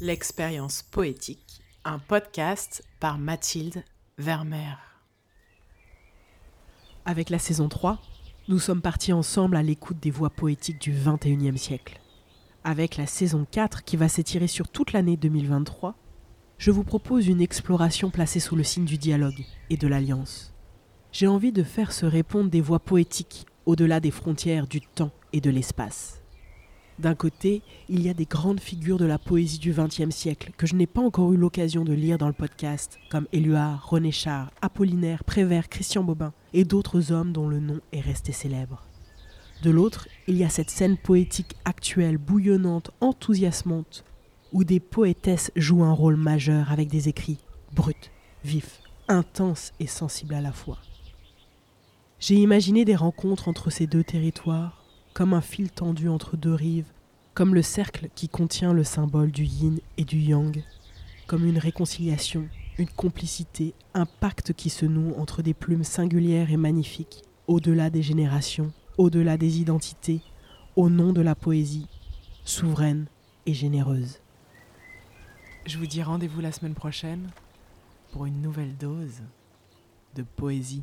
L'expérience poétique, un podcast par Mathilde Vermeer. Avec la saison 3, nous sommes partis ensemble à l'écoute des voix poétiques du 21e siècle. Avec la saison 4 qui va s'étirer sur toute l'année 2023, je vous propose une exploration placée sous le signe du dialogue et de l'alliance. J'ai envie de faire se répondre des voix poétiques au-delà des frontières du temps et de l'espace. D'un côté, il y a des grandes figures de la poésie du XXe siècle que je n'ai pas encore eu l'occasion de lire dans le podcast, comme Éluard, René Char, Apollinaire, Prévert, Christian Bobin et d'autres hommes dont le nom est resté célèbre. De l'autre, il y a cette scène poétique actuelle, bouillonnante, enthousiasmante, où des poétesses jouent un rôle majeur avec des écrits bruts, vifs, intenses et sensibles à la fois. J'ai imaginé des rencontres entre ces deux territoires, comme un fil tendu entre deux rives, comme le cercle qui contient le symbole du yin et du yang, comme une réconciliation, une complicité, un pacte qui se noue entre des plumes singulières et magnifiques, au-delà des générations, au-delà des identités, au nom de la poésie, souveraine et généreuse. Je vous dis rendez-vous la semaine prochaine pour une nouvelle dose de poésie.